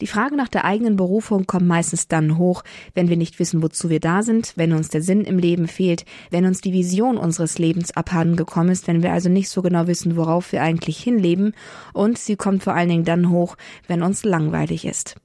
Die Frage nach der eigenen Berufung kommt meistens dann hoch, wenn wir nicht wissen, wozu wir da sind, wenn uns der Sinn im Leben fehlt, wenn uns die Vision unseres Lebens abhanden gekommen ist, wenn wir also nicht so genau wissen, worauf wir eigentlich hinleben und sie kommt vor allen Dingen dann hoch, wenn uns langweilig ist.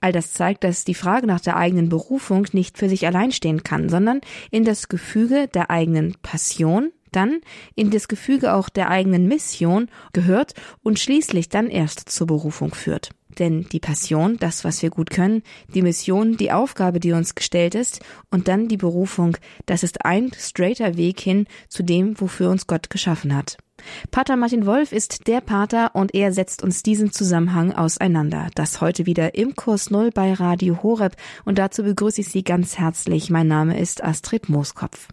All das zeigt, dass die Frage nach der eigenen Berufung nicht für sich allein stehen kann, sondern in das Gefüge der eigenen Passion, dann in das Gefüge auch der eigenen Mission gehört und schließlich dann erst zur Berufung führt. Denn die Passion, das, was wir gut können, die Mission, die Aufgabe, die uns gestellt ist, und dann die Berufung, das ist ein straighter Weg hin zu dem, wofür uns Gott geschaffen hat. Pater Martin Wolf ist der Pater und er setzt uns diesen Zusammenhang auseinander. Das heute wieder im Kurs Null bei Radio Horeb und dazu begrüße ich Sie ganz herzlich. Mein Name ist Astrid Mooskopf.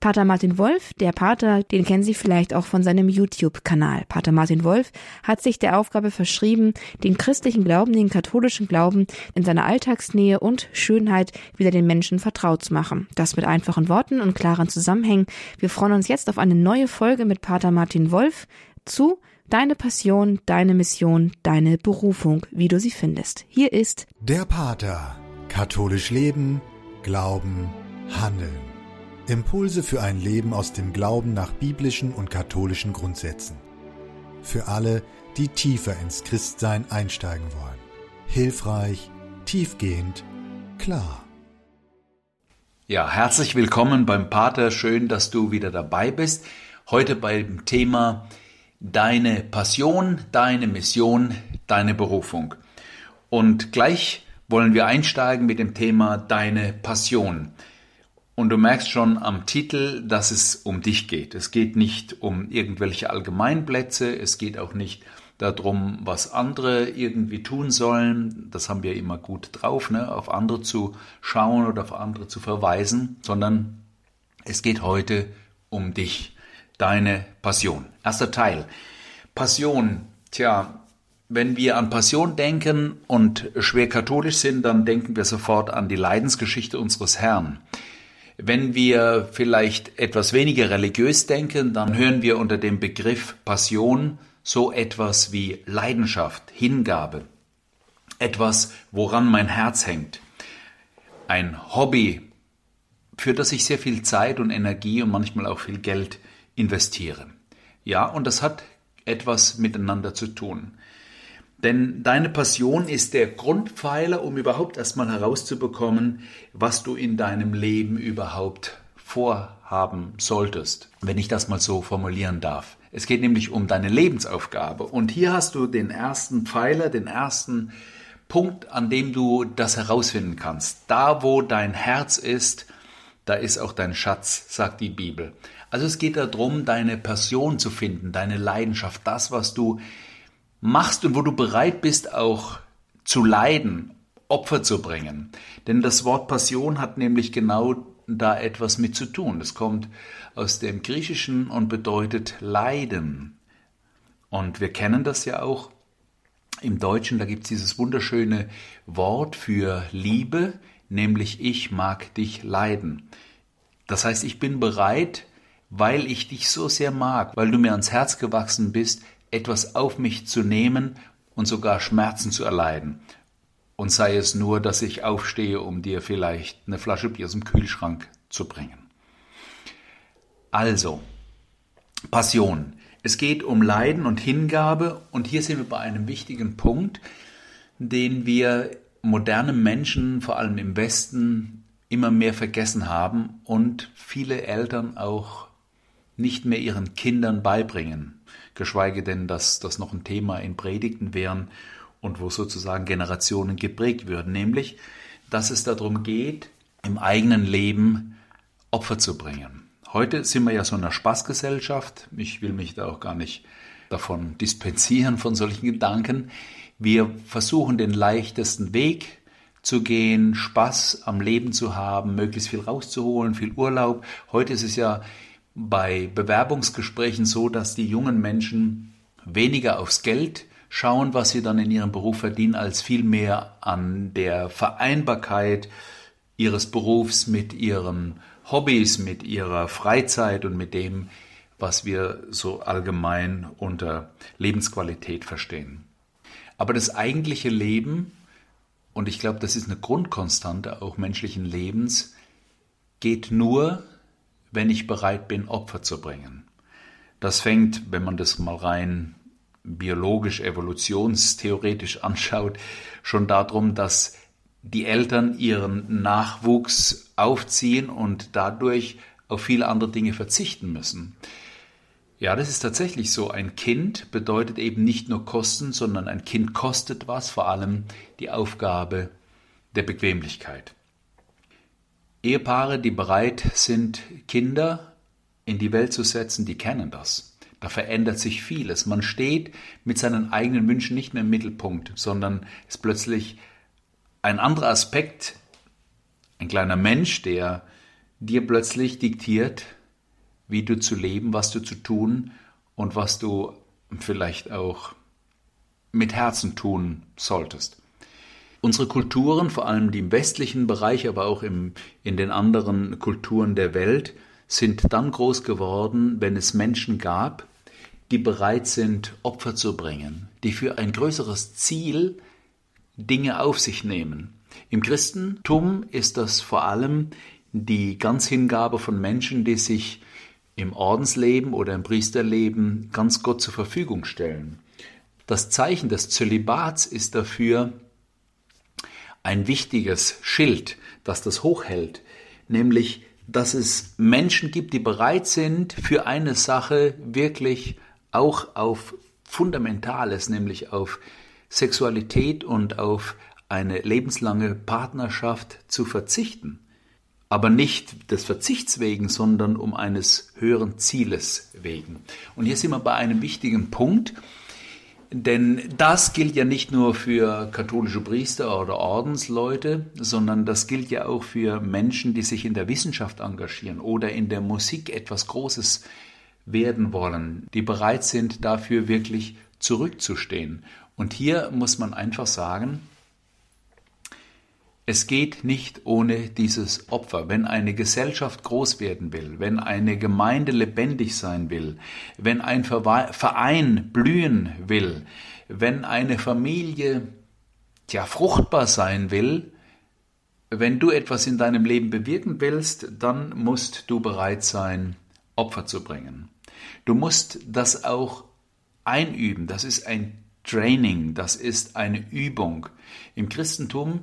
Pater Martin Wolf, der Pater, den kennen Sie vielleicht auch von seinem YouTube-Kanal. Pater Martin Wolf hat sich der Aufgabe verschrieben, den christlichen Glauben, den katholischen Glauben in seiner Alltagsnähe und Schönheit wieder den Menschen vertraut zu machen. Das mit einfachen Worten und klaren Zusammenhängen. Wir freuen uns jetzt auf eine neue Folge mit Pater Martin Wolf zu Deine Passion, deine Mission, deine Berufung, wie du sie findest. Hier ist der Pater. Katholisch leben, glauben, handeln. Impulse für ein Leben aus dem Glauben nach biblischen und katholischen Grundsätzen. Für alle, die tiefer ins Christsein einsteigen wollen. Hilfreich, tiefgehend, klar. Ja, herzlich willkommen beim Pater. Schön, dass du wieder dabei bist. Heute beim Thema Deine Passion, deine Mission, deine Berufung. Und gleich wollen wir einsteigen mit dem Thema Deine Passion. Und du merkst schon am Titel, dass es um dich geht. Es geht nicht um irgendwelche Allgemeinplätze, es geht auch nicht darum, was andere irgendwie tun sollen. Das haben wir immer gut drauf, ne? auf andere zu schauen oder auf andere zu verweisen, sondern es geht heute um dich, deine Passion. Erster Teil. Passion. Tja, wenn wir an Passion denken und schwer katholisch sind, dann denken wir sofort an die Leidensgeschichte unseres Herrn. Wenn wir vielleicht etwas weniger religiös denken, dann hören wir unter dem Begriff Passion so etwas wie Leidenschaft, Hingabe, etwas, woran mein Herz hängt, ein Hobby, für das ich sehr viel Zeit und Energie und manchmal auch viel Geld investiere. Ja, und das hat etwas miteinander zu tun. Denn deine Passion ist der Grundpfeiler, um überhaupt erstmal herauszubekommen, was du in deinem Leben überhaupt vorhaben solltest, wenn ich das mal so formulieren darf. Es geht nämlich um deine Lebensaufgabe. Und hier hast du den ersten Pfeiler, den ersten Punkt, an dem du das herausfinden kannst. Da, wo dein Herz ist, da ist auch dein Schatz, sagt die Bibel. Also es geht darum, deine Passion zu finden, deine Leidenschaft, das, was du machst und wo du bereit bist auch zu leiden, Opfer zu bringen. Denn das Wort Passion hat nämlich genau da etwas mit zu tun. Es kommt aus dem Griechischen und bedeutet Leiden. Und wir kennen das ja auch im Deutschen, da gibt es dieses wunderschöne Wort für Liebe, nämlich ich mag dich leiden. Das heißt, ich bin bereit, weil ich dich so sehr mag, weil du mir ans Herz gewachsen bist, etwas auf mich zu nehmen und sogar Schmerzen zu erleiden. Und sei es nur, dass ich aufstehe, um dir vielleicht eine Flasche Bier aus dem Kühlschrank zu bringen. Also, Passion. Es geht um Leiden und Hingabe und hier sind wir bei einem wichtigen Punkt, den wir moderne Menschen, vor allem im Westen, immer mehr vergessen haben und viele Eltern auch nicht mehr ihren Kindern beibringen geschweige denn, dass das noch ein Thema in Predigten wären und wo sozusagen Generationen geprägt würden, nämlich, dass es darum geht, im eigenen Leben Opfer zu bringen. Heute sind wir ja so einer Spaßgesellschaft. Ich will mich da auch gar nicht davon dispensieren von solchen Gedanken. Wir versuchen den leichtesten Weg zu gehen, Spaß am Leben zu haben, möglichst viel rauszuholen, viel Urlaub. Heute ist es ja bei Bewerbungsgesprächen so, dass die jungen Menschen weniger aufs Geld schauen, was sie dann in ihrem Beruf verdienen, als vielmehr an der Vereinbarkeit ihres Berufs mit ihren Hobbys, mit ihrer Freizeit und mit dem, was wir so allgemein unter Lebensqualität verstehen. Aber das eigentliche Leben und ich glaube, das ist eine Grundkonstante auch menschlichen Lebens, geht nur, wenn ich bereit bin, Opfer zu bringen. Das fängt, wenn man das mal rein biologisch, evolutionstheoretisch anschaut, schon darum, dass die Eltern ihren Nachwuchs aufziehen und dadurch auf viele andere Dinge verzichten müssen. Ja, das ist tatsächlich so. Ein Kind bedeutet eben nicht nur Kosten, sondern ein Kind kostet was, vor allem die Aufgabe der Bequemlichkeit. Ehepaare, die bereit sind, Kinder in die Welt zu setzen, die kennen das. Da verändert sich vieles. Man steht mit seinen eigenen Wünschen nicht mehr im Mittelpunkt, sondern ist plötzlich ein anderer Aspekt, ein kleiner Mensch, der dir plötzlich diktiert, wie du zu leben, was du zu tun und was du vielleicht auch mit Herzen tun solltest. Unsere Kulturen, vor allem die im westlichen Bereich, aber auch im, in den anderen Kulturen der Welt, sind dann groß geworden, wenn es Menschen gab, die bereit sind, Opfer zu bringen, die für ein größeres Ziel Dinge auf sich nehmen. Im Christentum ist das vor allem die Ganzhingabe von Menschen, die sich im Ordensleben oder im Priesterleben ganz Gott zur Verfügung stellen. Das Zeichen des Zölibats ist dafür ein wichtiges Schild, das das hochhält, nämlich dass es Menschen gibt, die bereit sind, für eine Sache wirklich auch auf Fundamentales, nämlich auf Sexualität und auf eine lebenslange Partnerschaft zu verzichten. Aber nicht des Verzichts wegen, sondern um eines höheren Zieles wegen. Und hier sind wir bei einem wichtigen Punkt, denn das gilt ja nicht nur für katholische Priester oder Ordensleute, sondern das gilt ja auch für Menschen, die sich in der Wissenschaft engagieren oder in der Musik etwas Großes werden wollen, die bereit sind, dafür wirklich zurückzustehen. Und hier muss man einfach sagen, es geht nicht ohne dieses Opfer. Wenn eine Gesellschaft groß werden will, wenn eine Gemeinde lebendig sein will, wenn ein Verein blühen will, wenn eine Familie ja fruchtbar sein will, wenn du etwas in deinem Leben bewirken willst, dann musst du bereit sein, Opfer zu bringen. Du musst das auch einüben. Das ist ein Training, das ist eine Übung. Im Christentum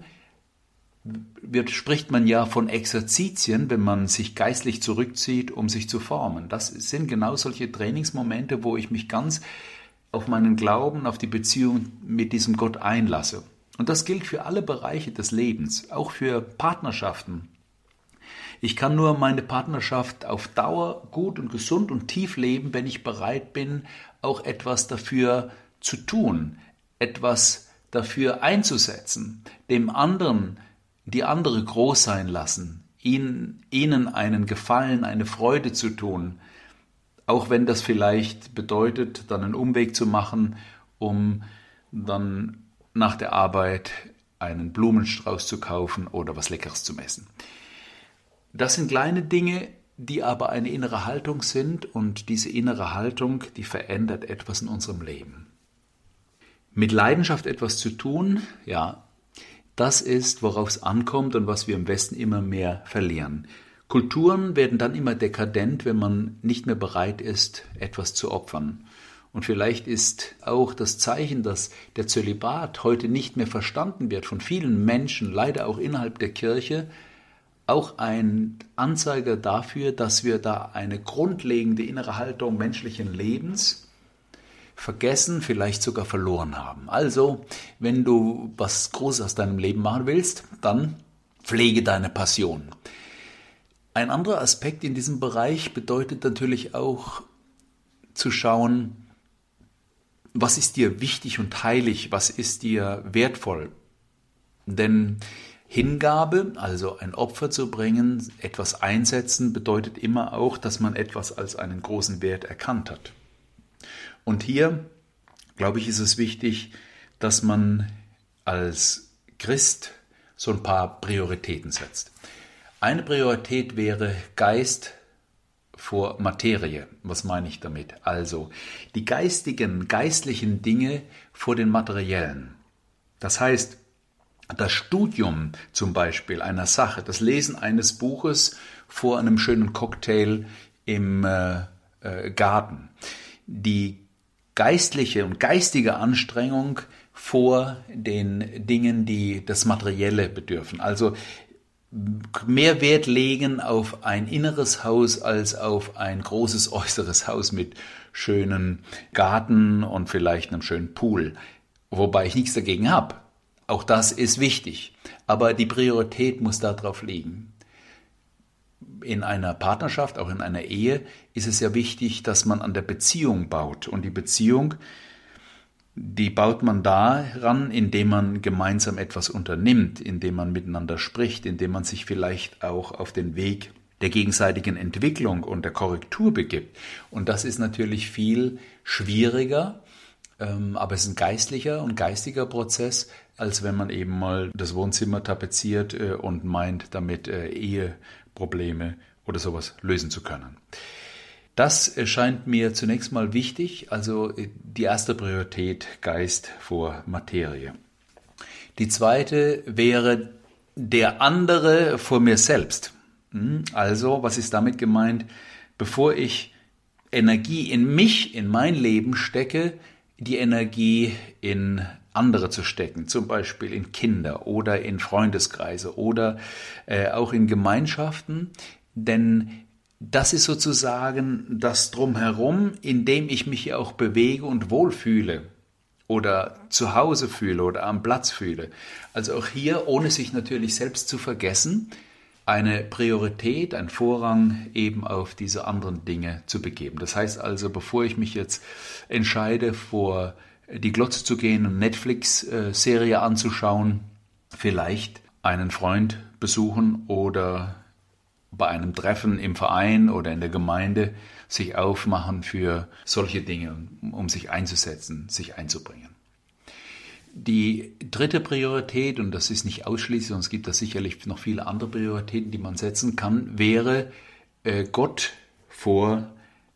wird, spricht man ja von Exerzitien, wenn man sich geistlich zurückzieht, um sich zu formen. Das sind genau solche Trainingsmomente, wo ich mich ganz auf meinen Glauben, auf die Beziehung mit diesem Gott einlasse. Und das gilt für alle Bereiche des Lebens, auch für Partnerschaften. Ich kann nur meine Partnerschaft auf Dauer gut und gesund und tief leben, wenn ich bereit bin, auch etwas dafür zu tun, etwas dafür einzusetzen, dem anderen, die andere groß sein lassen, ihnen, ihnen einen Gefallen, eine Freude zu tun, auch wenn das vielleicht bedeutet, dann einen Umweg zu machen, um dann nach der Arbeit einen Blumenstrauß zu kaufen oder was Leckeres zu essen. Das sind kleine Dinge, die aber eine innere Haltung sind und diese innere Haltung, die verändert etwas in unserem Leben mit Leidenschaft etwas zu tun, ja, das ist, worauf es ankommt und was wir im Westen immer mehr verlieren. Kulturen werden dann immer dekadent, wenn man nicht mehr bereit ist, etwas zu opfern. Und vielleicht ist auch das Zeichen, dass der Zölibat heute nicht mehr verstanden wird von vielen Menschen, leider auch innerhalb der Kirche, auch ein Anzeiger dafür, dass wir da eine grundlegende innere Haltung menschlichen Lebens vergessen, vielleicht sogar verloren haben. Also, wenn du was Großes aus deinem Leben machen willst, dann pflege deine Passion. Ein anderer Aspekt in diesem Bereich bedeutet natürlich auch zu schauen, was ist dir wichtig und heilig, was ist dir wertvoll. Denn Hingabe, also ein Opfer zu bringen, etwas einsetzen, bedeutet immer auch, dass man etwas als einen großen Wert erkannt hat. Und hier, glaube ich, ist es wichtig, dass man als Christ so ein paar Prioritäten setzt. Eine Priorität wäre Geist vor Materie. Was meine ich damit? Also die geistigen, geistlichen Dinge vor den materiellen. Das heißt, das Studium zum Beispiel einer Sache, das Lesen eines Buches vor einem schönen Cocktail im äh, äh, Garten, die geistliche und geistige Anstrengung vor den Dingen, die das Materielle bedürfen. Also mehr Wert legen auf ein inneres Haus als auf ein großes äußeres Haus mit schönen Garten und vielleicht einem schönen Pool. Wobei ich nichts dagegen habe. Auch das ist wichtig. Aber die Priorität muss darauf liegen. In einer Partnerschaft, auch in einer Ehe, ist es ja wichtig, dass man an der Beziehung baut. Und die Beziehung, die baut man daran, indem man gemeinsam etwas unternimmt, indem man miteinander spricht, indem man sich vielleicht auch auf den Weg der gegenseitigen Entwicklung und der Korrektur begibt. Und das ist natürlich viel schwieriger, ähm, aber es ist ein geistlicher und geistiger Prozess, als wenn man eben mal das Wohnzimmer tapeziert äh, und meint, damit äh, Eheprobleme oder sowas lösen zu können. Das scheint mir zunächst mal wichtig, also äh, die erste Priorität Geist vor Materie. Die zweite wäre der andere vor mir selbst. Hm, also, was ist damit gemeint? Bevor ich Energie in mich, in mein Leben stecke, die Energie in andere zu stecken, zum Beispiel in Kinder oder in Freundeskreise oder äh, auch in Gemeinschaften, denn das ist sozusagen das Drumherum, in dem ich mich auch bewege und wohlfühle oder zu Hause fühle oder am Platz fühle. Also auch hier, ohne sich natürlich selbst zu vergessen, eine Priorität, ein Vorrang eben auf diese anderen Dinge zu begeben. Das heißt also, bevor ich mich jetzt entscheide, vor die Glotze zu gehen und Netflix-Serie anzuschauen, vielleicht einen Freund besuchen oder bei einem Treffen im Verein oder in der Gemeinde sich aufmachen für solche Dinge, um sich einzusetzen, sich einzubringen. Die dritte Priorität, und das ist nicht ausschließlich, es gibt da sicherlich noch viele andere Prioritäten, die man setzen kann, wäre äh, Gott vor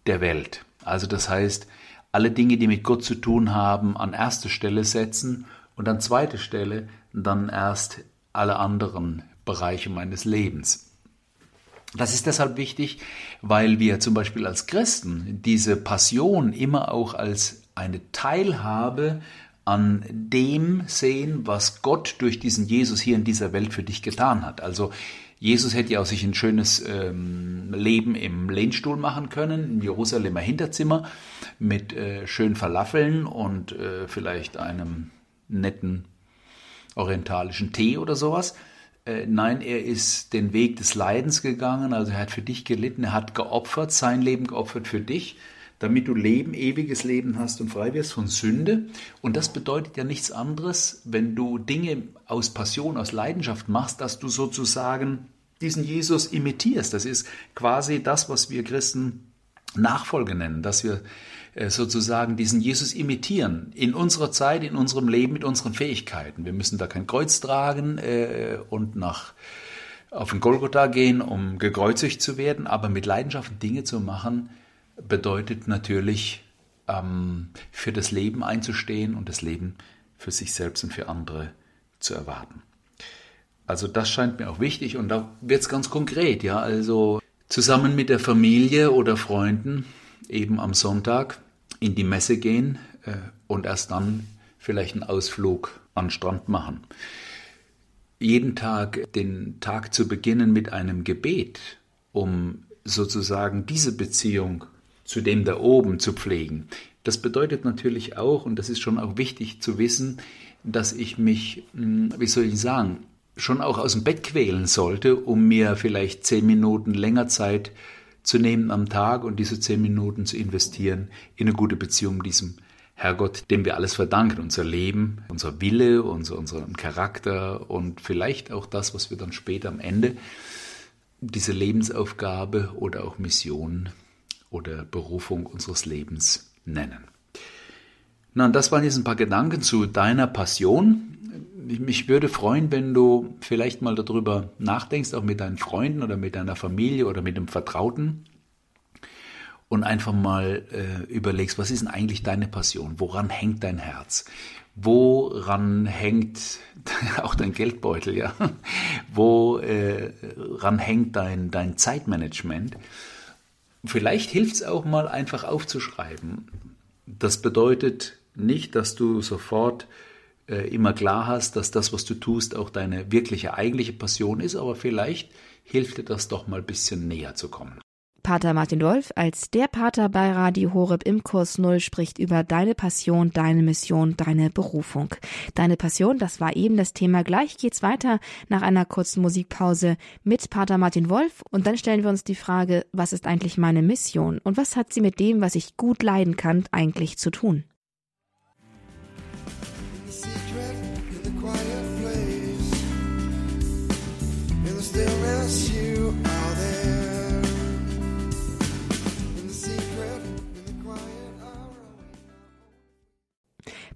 der Welt. Also das heißt, alle Dinge, die mit Gott zu tun haben, an erste Stelle setzen und an zweite Stelle dann erst alle anderen Bereiche meines Lebens. Das ist deshalb wichtig, weil wir zum Beispiel als Christen diese Passion immer auch als eine Teilhabe an dem sehen, was Gott durch diesen Jesus hier in dieser Welt für dich getan hat. Also Jesus hätte ja auch sich ein schönes ähm, Leben im Lehnstuhl machen können, im Jerusalemer Hinterzimmer, mit äh, schönen Falafeln und äh, vielleicht einem netten orientalischen Tee oder sowas. Äh, nein, er ist den Weg des Leidens gegangen, also er hat für dich gelitten, er hat geopfert, sein Leben geopfert für dich damit du Leben, ewiges Leben hast und frei wirst von Sünde. Und das bedeutet ja nichts anderes, wenn du Dinge aus Passion, aus Leidenschaft machst, dass du sozusagen diesen Jesus imitierst. Das ist quasi das, was wir Christen Nachfolge nennen, dass wir äh, sozusagen diesen Jesus imitieren in unserer Zeit, in unserem Leben, mit unseren Fähigkeiten. Wir müssen da kein Kreuz tragen äh, und nach auf den Golgotha gehen, um gekreuzigt zu werden, aber mit Leidenschaft Dinge zu machen, bedeutet natürlich, ähm, für das Leben einzustehen und das Leben für sich selbst und für andere zu erwarten. Also das scheint mir auch wichtig und da wird es ganz konkret, ja, also zusammen mit der Familie oder Freunden eben am Sonntag in die Messe gehen äh, und erst dann vielleicht einen Ausflug an den Strand machen. Jeden Tag den Tag zu beginnen mit einem Gebet, um sozusagen diese Beziehung zu dem da oben zu pflegen. Das bedeutet natürlich auch, und das ist schon auch wichtig zu wissen, dass ich mich, hm, wie soll ich sagen, schon auch aus dem Bett quälen sollte, um mir vielleicht zehn Minuten länger Zeit zu nehmen am Tag und diese zehn Minuten zu investieren in eine gute Beziehung mit diesem Herrgott, dem wir alles verdanken, unser Leben, unser Wille, unser, unseren Charakter und vielleicht auch das, was wir dann später am Ende, diese Lebensaufgabe oder auch Mission oder Berufung unseres Lebens nennen. Na, und das waren jetzt ein paar Gedanken zu deiner Passion. Mich würde freuen, wenn du vielleicht mal darüber nachdenkst, auch mit deinen Freunden oder mit deiner Familie oder mit einem Vertrauten. und einfach mal äh, überlegst, was ist denn eigentlich deine Passion? Woran hängt dein Herz? Woran hängt auch dein Geldbeutel, ja? Woran äh, hängt dein, dein Zeitmanagement? Vielleicht hilft es auch mal einfach aufzuschreiben. Das bedeutet nicht, dass du sofort äh, immer klar hast, dass das, was du tust, auch deine wirkliche, eigentliche Passion ist, aber vielleicht hilft dir das doch mal ein bisschen näher zu kommen. Pater Martin Wolf als der Pater bei Radio Horeb im Kurs Null spricht über deine Passion, deine Mission, deine Berufung. Deine Passion, das war eben das Thema. Gleich geht's weiter nach einer kurzen Musikpause mit Pater Martin Wolf und dann stellen wir uns die Frage, was ist eigentlich meine Mission und was hat sie mit dem, was ich gut leiden kann, eigentlich zu tun?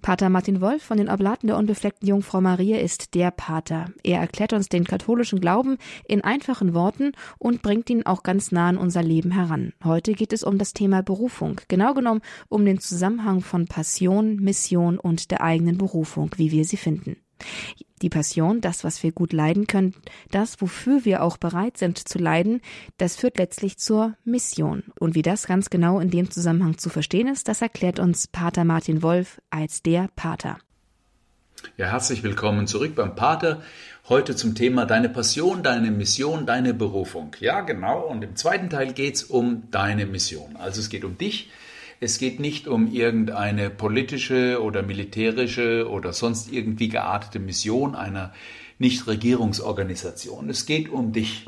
Pater Martin Wolf von den Oblaten der unbefleckten Jungfrau Maria ist der Pater. Er erklärt uns den katholischen Glauben in einfachen Worten und bringt ihn auch ganz nah an unser Leben heran. Heute geht es um das Thema Berufung, genau genommen um den Zusammenhang von Passion, Mission und der eigenen Berufung, wie wir sie finden. Die Passion, das, was wir gut leiden können, das, wofür wir auch bereit sind zu leiden, das führt letztlich zur Mission. Und wie das ganz genau in dem Zusammenhang zu verstehen ist, das erklärt uns Pater Martin Wolf als der Pater. Ja, herzlich willkommen zurück beim Pater. Heute zum Thema Deine Passion, deine Mission, deine Berufung. Ja, genau. Und im zweiten Teil geht es um deine Mission. Also es geht um dich, es geht nicht um irgendeine politische oder militärische oder sonst irgendwie geartete Mission einer Nichtregierungsorganisation. Es geht um dich.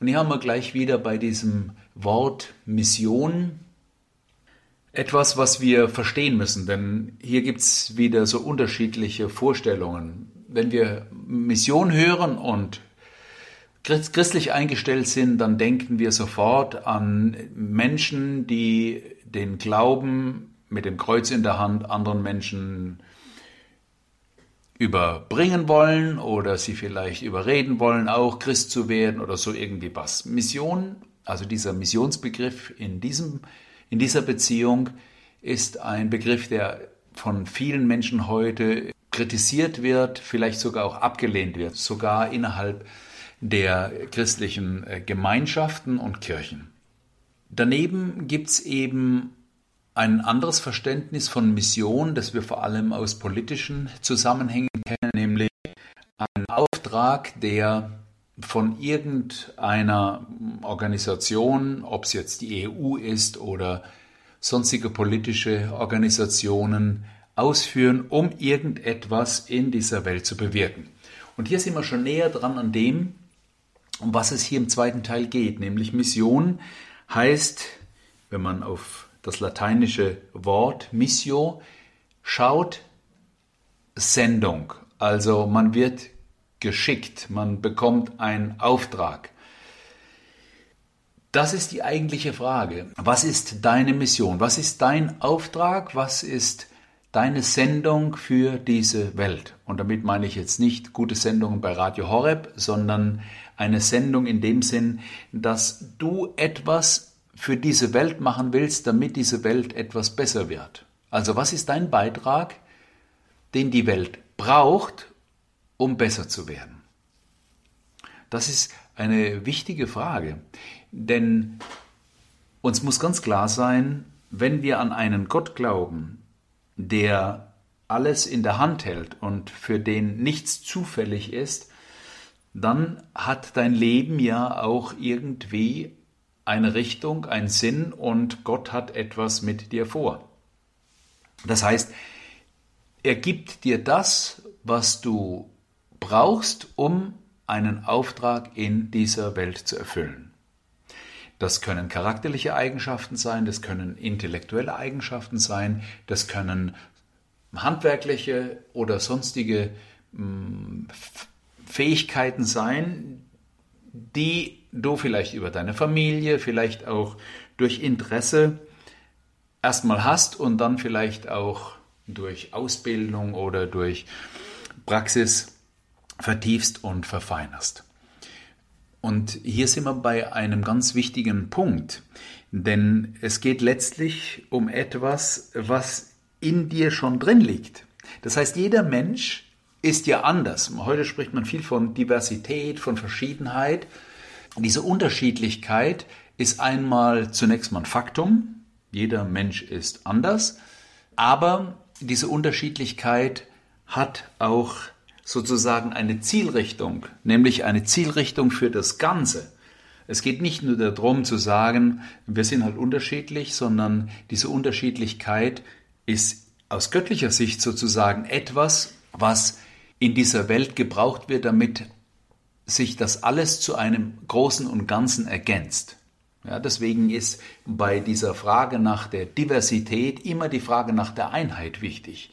Und hier haben wir gleich wieder bei diesem Wort Mission etwas, was wir verstehen müssen, denn hier gibt es wieder so unterschiedliche Vorstellungen. Wenn wir Mission hören und christlich eingestellt sind, dann denken wir sofort an Menschen, die den Glauben mit dem Kreuz in der Hand anderen Menschen überbringen wollen oder sie vielleicht überreden wollen, auch Christ zu werden oder so irgendwie was. Mission, also dieser Missionsbegriff in, diesem, in dieser Beziehung ist ein Begriff, der von vielen Menschen heute kritisiert wird, vielleicht sogar auch abgelehnt wird, sogar innerhalb der christlichen äh, Gemeinschaften und Kirchen. Daneben gibt es eben ein anderes Verständnis von Mission, das wir vor allem aus politischen Zusammenhängen kennen, nämlich ein Auftrag, der von irgendeiner Organisation, ob es jetzt die EU ist oder sonstige politische Organisationen, ausführen, um irgendetwas in dieser Welt zu bewirken. Und hier sind wir schon näher dran an dem, um was es hier im zweiten Teil geht, nämlich Mission heißt, wenn man auf das lateinische Wort Missio schaut, Sendung. Also man wird geschickt, man bekommt einen Auftrag. Das ist die eigentliche Frage. Was ist deine Mission? Was ist dein Auftrag? Was ist deine Sendung für diese Welt? Und damit meine ich jetzt nicht gute Sendungen bei Radio Horeb, sondern eine Sendung in dem Sinn, dass du etwas für diese Welt machen willst, damit diese Welt etwas besser wird. Also was ist dein Beitrag, den die Welt braucht, um besser zu werden? Das ist eine wichtige Frage, denn uns muss ganz klar sein, wenn wir an einen Gott glauben, der alles in der Hand hält und für den nichts zufällig ist, dann hat dein Leben ja auch irgendwie eine Richtung, einen Sinn und Gott hat etwas mit dir vor. Das heißt, er gibt dir das, was du brauchst, um einen Auftrag in dieser Welt zu erfüllen. Das können charakterliche Eigenschaften sein, das können intellektuelle Eigenschaften sein, das können handwerkliche oder sonstige hm, Fähigkeiten sein, die du vielleicht über deine Familie, vielleicht auch durch Interesse erstmal hast und dann vielleicht auch durch Ausbildung oder durch Praxis vertiefst und verfeinerst. Und hier sind wir bei einem ganz wichtigen Punkt, denn es geht letztlich um etwas, was in dir schon drin liegt. Das heißt, jeder Mensch ist ja anders. Heute spricht man viel von Diversität, von Verschiedenheit. Diese Unterschiedlichkeit ist einmal zunächst mal ein Faktum. Jeder Mensch ist anders. Aber diese Unterschiedlichkeit hat auch sozusagen eine Zielrichtung, nämlich eine Zielrichtung für das Ganze. Es geht nicht nur darum zu sagen, wir sind halt unterschiedlich, sondern diese Unterschiedlichkeit ist aus göttlicher Sicht sozusagen etwas, was in dieser Welt gebraucht wird, damit sich das alles zu einem Großen und Ganzen ergänzt. Ja, deswegen ist bei dieser Frage nach der Diversität immer die Frage nach der Einheit wichtig.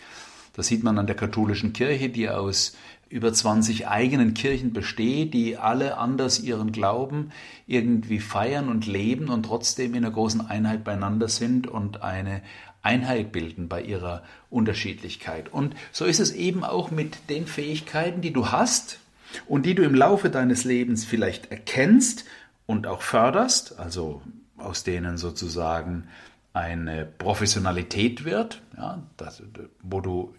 Das sieht man an der katholischen Kirche, die aus über 20 eigenen Kirchen besteht, die alle anders ihren Glauben irgendwie feiern und leben und trotzdem in einer großen Einheit beieinander sind und eine Einheit bilden bei ihrer Unterschiedlichkeit. Und so ist es eben auch mit den Fähigkeiten, die du hast und die du im Laufe deines Lebens vielleicht erkennst und auch förderst, also aus denen sozusagen eine Professionalität wird, ja, das, wo du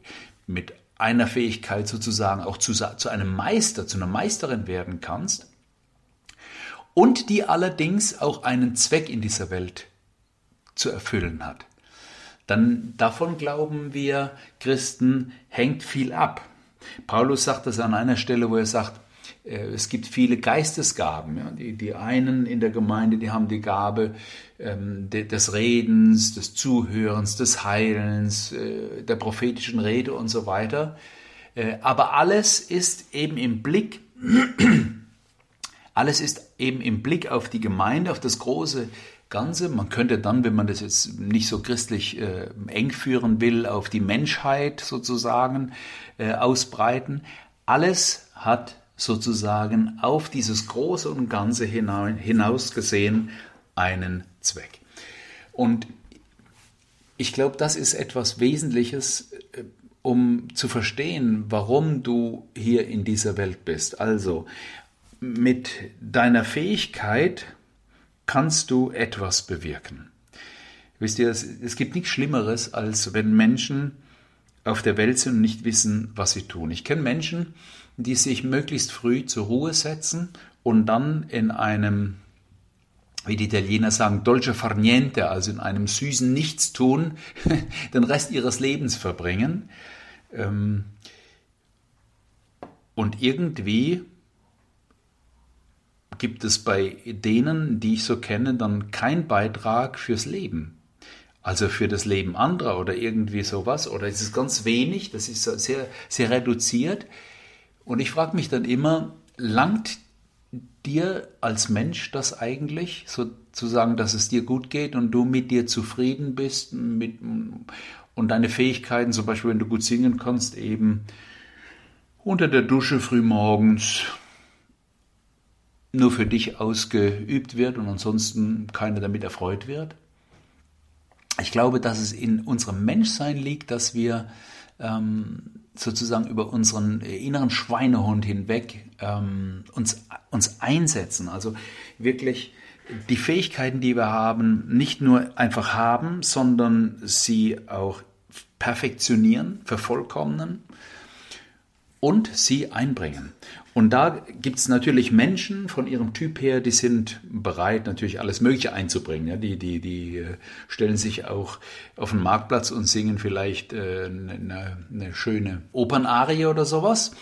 mit einer Fähigkeit sozusagen auch zu, zu einem Meister, zu einer Meisterin werden kannst und die allerdings auch einen Zweck in dieser Welt zu erfüllen hat. Dann davon glauben wir Christen hängt viel ab. Paulus sagt das an einer Stelle, wo er sagt, äh, es gibt viele Geistesgaben. Die, einen in der Gemeinde, die haben die Gabe ähm, de, des Redens, des Zuhörens, des Heilens, äh, der prophetischen Rede und so weiter. Äh, aber alles ist eben im Blick, alles ist eben im Blick auf die Gemeinde, auf das große Ganze. Man könnte dann, wenn man das jetzt nicht so christlich äh, eng führen will, auf die Menschheit sozusagen äh, ausbreiten. Alles hat sozusagen auf dieses Große und Ganze hinaus gesehen einen Zweck. Und ich glaube, das ist etwas Wesentliches, äh, um zu verstehen, warum du hier in dieser Welt bist. Also mit deiner Fähigkeit kannst du etwas bewirken. Wisst ihr, es, es gibt nichts Schlimmeres, als wenn Menschen auf der Welt sind und nicht wissen, was sie tun. Ich kenne Menschen, die sich möglichst früh zur Ruhe setzen und dann in einem, wie die Italiener sagen, dolce far niente, also in einem süßen Nichtstun, den Rest ihres Lebens verbringen. Ähm, und irgendwie gibt es bei denen, die ich so kenne, dann keinen Beitrag fürs Leben. Also für das Leben anderer oder irgendwie sowas. Oder ist es ganz wenig, das ist sehr, sehr reduziert. Und ich frage mich dann immer, langt dir als Mensch das eigentlich, sozusagen, dass es dir gut geht und du mit dir zufrieden bist mit, und deine Fähigkeiten, zum Beispiel wenn du gut singen kannst, eben unter der Dusche frühmorgens nur für dich ausgeübt wird und ansonsten keiner damit erfreut wird? Ich glaube, dass es in unserem Menschsein liegt, dass wir ähm, sozusagen über unseren inneren Schweinehund hinweg ähm, uns, uns einsetzen. Also wirklich die Fähigkeiten, die wir haben, nicht nur einfach haben, sondern sie auch perfektionieren, vervollkommnen und sie einbringen. Und da gibt es natürlich Menschen von ihrem Typ her, die sind bereit, natürlich alles Mögliche einzubringen. Ja, die, die, die äh, stellen sich auch auf den Marktplatz und singen vielleicht äh, eine, eine schöne Opernarie oder sowas.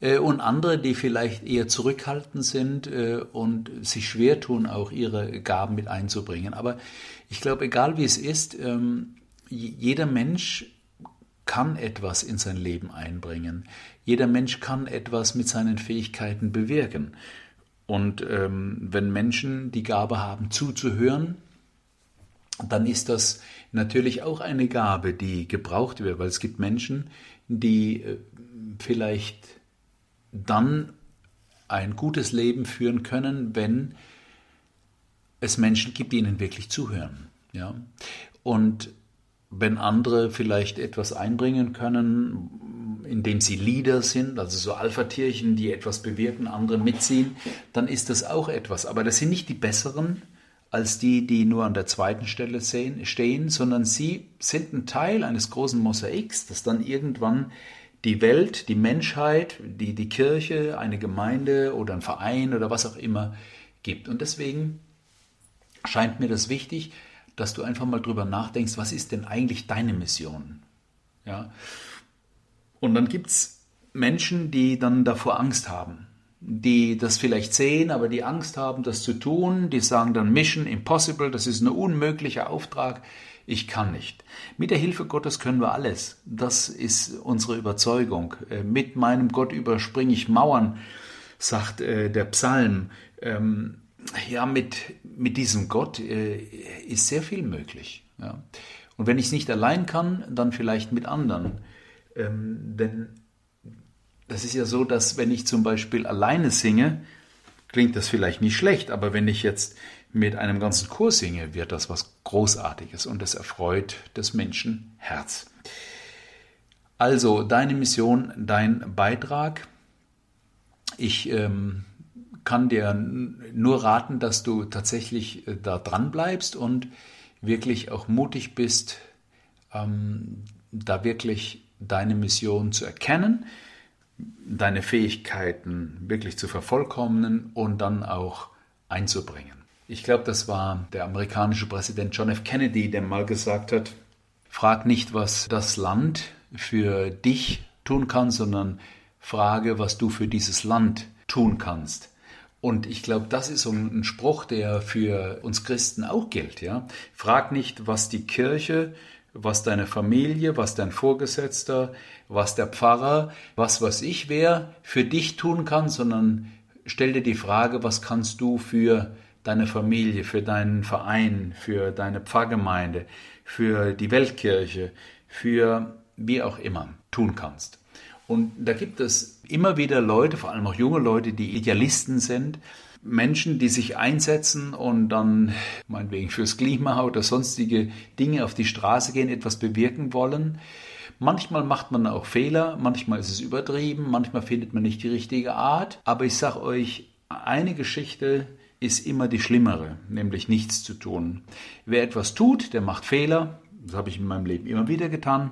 Äh, und andere, die vielleicht eher zurückhaltend sind äh, und sich schwer tun, auch ihre Gaben mit einzubringen. Aber ich glaube, egal wie es ist, ähm, jeder Mensch kann etwas in sein Leben einbringen. Jeder Mensch kann etwas mit seinen Fähigkeiten bewirken. Und ähm, wenn Menschen die Gabe haben, zuzuhören, dann ist das natürlich auch eine Gabe, die gebraucht wird, weil es gibt Menschen, die äh, vielleicht dann ein gutes Leben führen können, wenn es Menschen gibt, die ihnen wirklich zuhören. Ja? Und wenn andere vielleicht etwas einbringen können, indem sie Leader sind, also so Alpha-Tierchen, die etwas bewirken, andere mitziehen, dann ist das auch etwas. Aber das sind nicht die besseren als die, die nur an der zweiten Stelle sehen, stehen, sondern sie sind ein Teil eines großen Mosaiks, das dann irgendwann die Welt, die Menschheit, die, die Kirche, eine Gemeinde oder ein Verein oder was auch immer gibt. Und deswegen scheint mir das wichtig, dass du einfach mal drüber nachdenkst, was ist denn eigentlich deine Mission? Ja. Und dann gibt es Menschen, die dann davor Angst haben, die das vielleicht sehen, aber die Angst haben, das zu tun, die sagen dann Mission Impossible, das ist ein unmöglicher Auftrag, ich kann nicht. Mit der Hilfe Gottes können wir alles. Das ist unsere Überzeugung. Äh, mit meinem Gott überspringe ich Mauern, sagt äh, der Psalm. Ähm, ja, mit, mit diesem Gott äh, ist sehr viel möglich. Und wenn ich es nicht allein kann, dann vielleicht mit anderen. Ähm, denn das ist ja so, dass wenn ich zum Beispiel alleine singe, klingt das vielleicht nicht schlecht, aber wenn ich jetzt mit einem ganzen Chor singe, wird das was Großartiges und es erfreut des Menschen Herz. Also deine Mission, dein Beitrag. Ich ähm, kann dir nur raten, dass du tatsächlich äh, da dran bleibst und wirklich auch mutig bist, ähm, da wirklich deine Mission zu erkennen, deine Fähigkeiten wirklich zu vervollkommnen und dann auch einzubringen. Ich glaube, das war der amerikanische Präsident John F. Kennedy, der mal gesagt hat, frag nicht, was das Land für dich tun kann, sondern frage, was du für dieses Land tun kannst. Und ich glaube, das ist so ein Spruch, der für uns Christen auch gilt. Ja? Frag nicht, was die Kirche, was deine Familie, was dein Vorgesetzter, was der Pfarrer, was was ich wer für dich tun kann, sondern stell dir die Frage, was kannst du für deine Familie, für deinen Verein, für deine Pfarrgemeinde, für die Weltkirche, für wie auch immer tun kannst. Und da gibt es immer wieder Leute, vor allem auch junge Leute, die Idealisten sind, Menschen, die sich einsetzen und dann meinetwegen fürs Klima oder sonstige Dinge auf die Straße gehen, etwas bewirken wollen. Manchmal macht man auch Fehler, manchmal ist es übertrieben, manchmal findet man nicht die richtige Art. Aber ich sage euch, eine Geschichte ist immer die schlimmere, nämlich nichts zu tun. Wer etwas tut, der macht Fehler. Das habe ich in meinem Leben immer wieder getan.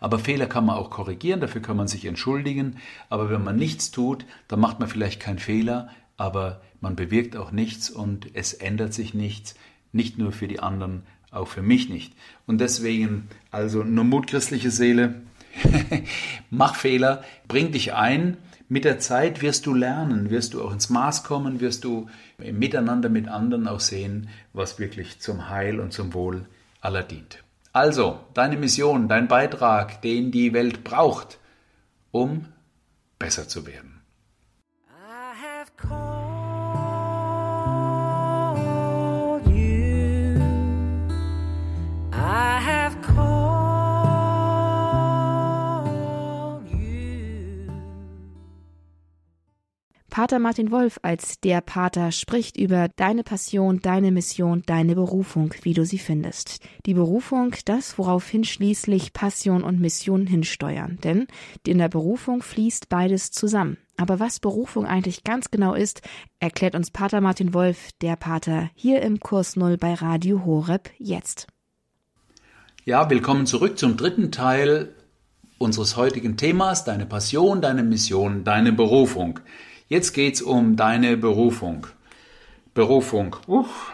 Aber Fehler kann man auch korrigieren, dafür kann man sich entschuldigen. Aber wenn man nichts tut, dann macht man vielleicht keinen Fehler, aber man bewirkt auch nichts und es ändert sich nichts, nicht nur für die anderen, auch für mich nicht. Und deswegen, also nur Mut, christliche Seele, mach Fehler, bring dich ein. Mit der Zeit wirst du lernen, wirst du auch ins Maß kommen, wirst du miteinander mit anderen auch sehen, was wirklich zum Heil und zum Wohl aller dient. Also, deine Mission, dein Beitrag, den die Welt braucht, um besser zu werden. Pater Martin Wolf als der Pater spricht über deine Passion, deine Mission, deine Berufung, wie du sie findest. Die Berufung, das, woraufhin schließlich Passion und Mission hinsteuern. Denn in der Berufung fließt beides zusammen. Aber was Berufung eigentlich ganz genau ist, erklärt uns Pater Martin Wolf, der Pater, hier im Kurs Null bei Radio Horeb jetzt. Ja, willkommen zurück zum dritten Teil unseres heutigen Themas, deine Passion, deine Mission, deine Berufung. Jetzt geht's um deine Berufung. Berufung. Uff.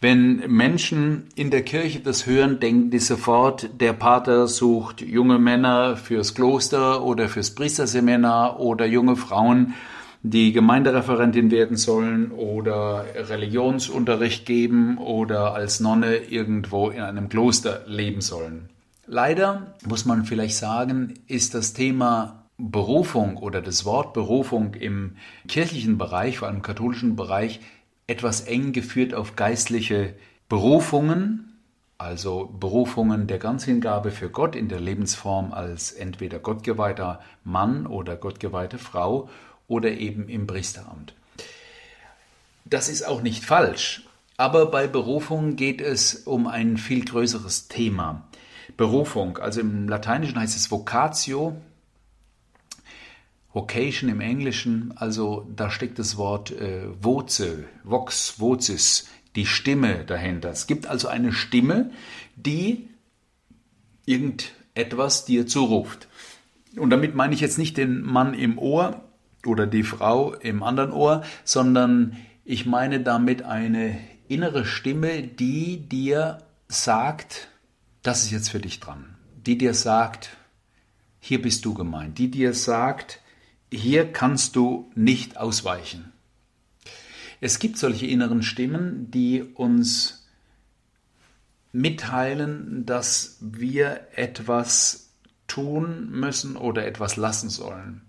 Wenn Menschen in der Kirche das hören, denken die sofort, der Pater sucht junge Männer fürs Kloster oder fürs Priesterseminar oder junge Frauen, die Gemeindereferentin werden sollen oder Religionsunterricht geben oder als Nonne irgendwo in einem Kloster leben sollen. Leider muss man vielleicht sagen, ist das Thema Berufung oder das Wort Berufung im kirchlichen Bereich, vor allem im katholischen Bereich, etwas eng geführt auf geistliche Berufungen, also Berufungen der Ganzhingabe für Gott in der Lebensform als entweder gottgeweihter Mann oder gottgeweihte Frau oder eben im Priesteramt. Das ist auch nicht falsch, aber bei Berufung geht es um ein viel größeres Thema. Berufung, also im Lateinischen heißt es Vocatio, Vocation im Englischen, also da steckt das Wort äh, Voce, Vox, Vocis, die Stimme dahinter. Es gibt also eine Stimme, die irgendetwas dir zuruft. Und damit meine ich jetzt nicht den Mann im Ohr oder die Frau im anderen Ohr, sondern ich meine damit eine innere Stimme, die dir sagt, das ist jetzt für dich dran. Die dir sagt, hier bist du gemeint. Die dir sagt, hier kannst du nicht ausweichen. Es gibt solche inneren Stimmen, die uns mitteilen, dass wir etwas tun müssen oder etwas lassen sollen.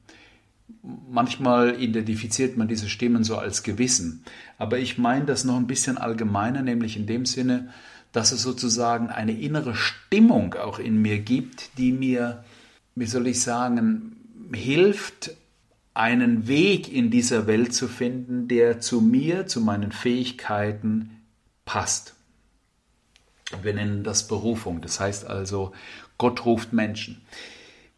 Manchmal identifiziert man diese Stimmen so als Gewissen, aber ich meine das noch ein bisschen allgemeiner, nämlich in dem Sinne, dass es sozusagen eine innere Stimmung auch in mir gibt, die mir, wie soll ich sagen, hilft, einen Weg in dieser Welt zu finden, der zu mir, zu meinen Fähigkeiten passt. Wir nennen das Berufung. Das heißt also, Gott ruft Menschen.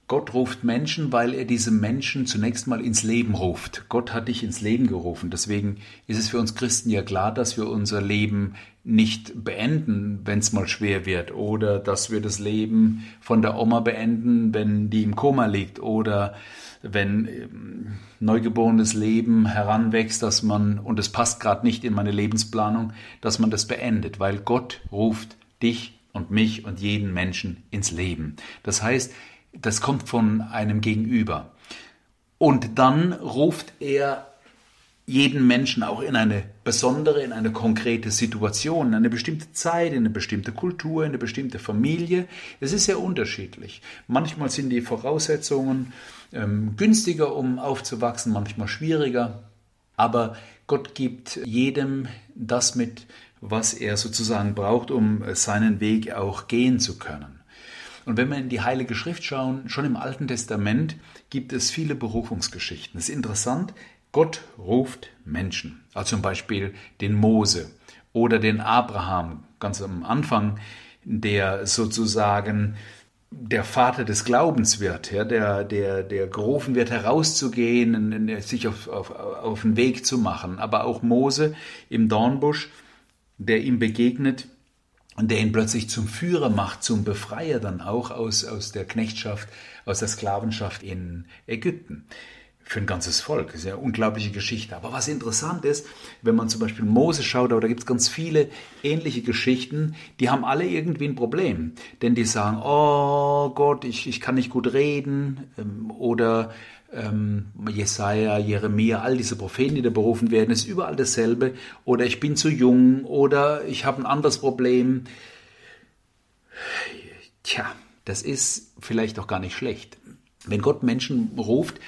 Gott ruft Menschen, weil er diese Menschen zunächst mal ins Leben ruft. Gott hat dich ins Leben gerufen. Deswegen ist es für uns Christen ja klar, dass wir unser Leben nicht beenden, wenn es mal schwer wird, oder dass wir das Leben von der Oma beenden, wenn die im Koma liegt, oder wenn ähm, neugeborenes Leben heranwächst, dass man, und es passt gerade nicht in meine Lebensplanung, dass man das beendet, weil Gott ruft dich und mich und jeden Menschen ins Leben. Das heißt, das kommt von einem Gegenüber. Und dann ruft er jeden Menschen auch in eine besondere, in eine konkrete Situation, in eine bestimmte Zeit, in eine bestimmte Kultur, in eine bestimmte Familie. Es ist sehr unterschiedlich. Manchmal sind die Voraussetzungen ähm, günstiger, um aufzuwachsen, manchmal schwieriger. Aber Gott gibt jedem das mit, was er sozusagen braucht, um seinen Weg auch gehen zu können. Und wenn wir in die Heilige Schrift schauen, schon im Alten Testament gibt es viele Berufungsgeschichten. Es ist interessant, Gott ruft Menschen, also zum Beispiel den Mose oder den Abraham, ganz am Anfang, der sozusagen der Vater des Glaubens wird, ja, der, der, der gerufen wird, herauszugehen, sich auf, auf, auf den Weg zu machen. Aber auch Mose im Dornbusch, der ihm begegnet, und der ihn plötzlich zum Führer macht, zum Befreier dann auch aus, aus der Knechtschaft, aus der Sklavenschaft in Ägypten. Für ein ganzes Volk. Das ist ja eine unglaubliche Geschichte. Aber was interessant ist, wenn man zum Beispiel Mose schaut, da gibt es ganz viele ähnliche Geschichten, die haben alle irgendwie ein Problem. Denn die sagen, oh Gott, ich, ich kann nicht gut reden. Ähm, oder ähm, Jesaja, Jeremia, all diese Propheten, die da berufen werden, ist überall dasselbe. Oder ich bin zu jung oder ich habe ein anderes Problem. Tja, das ist vielleicht auch gar nicht schlecht. Wenn Gott Menschen ruft,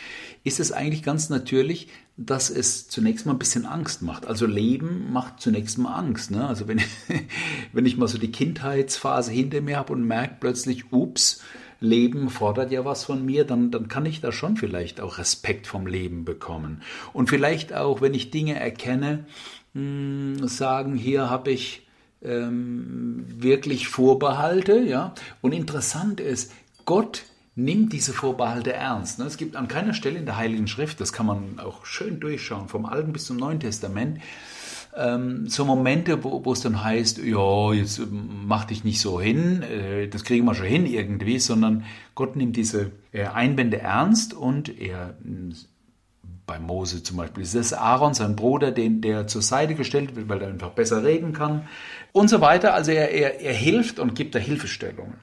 ist es eigentlich ganz natürlich, dass es zunächst mal ein bisschen Angst macht. Also Leben macht zunächst mal Angst. Ne? Also wenn, wenn ich mal so die Kindheitsphase hinter mir habe und merke plötzlich, ups, Leben fordert ja was von mir, dann, dann kann ich da schon vielleicht auch Respekt vom Leben bekommen. Und vielleicht auch, wenn ich Dinge erkenne, hm, sagen, hier habe ich ähm, wirklich Vorbehalte, ja. Und interessant ist, Gott nimmt diese Vorbehalte ernst. Ne? Es gibt an keiner Stelle in der Heiligen Schrift, das kann man auch schön durchschauen, vom Alten bis zum Neuen Testament, ähm, so Momente, wo, es dann heißt, ja, jetzt ähm, mach dich nicht so hin, äh, das kriegen wir schon hin irgendwie, sondern Gott nimmt diese äh, Einwände ernst und er mm, bei Mose zum Beispiel ist es Aaron, sein Bruder, den der zur Seite gestellt wird, weil er einfach besser reden kann und so weiter. Also er, er, er hilft und gibt da Hilfestellungen.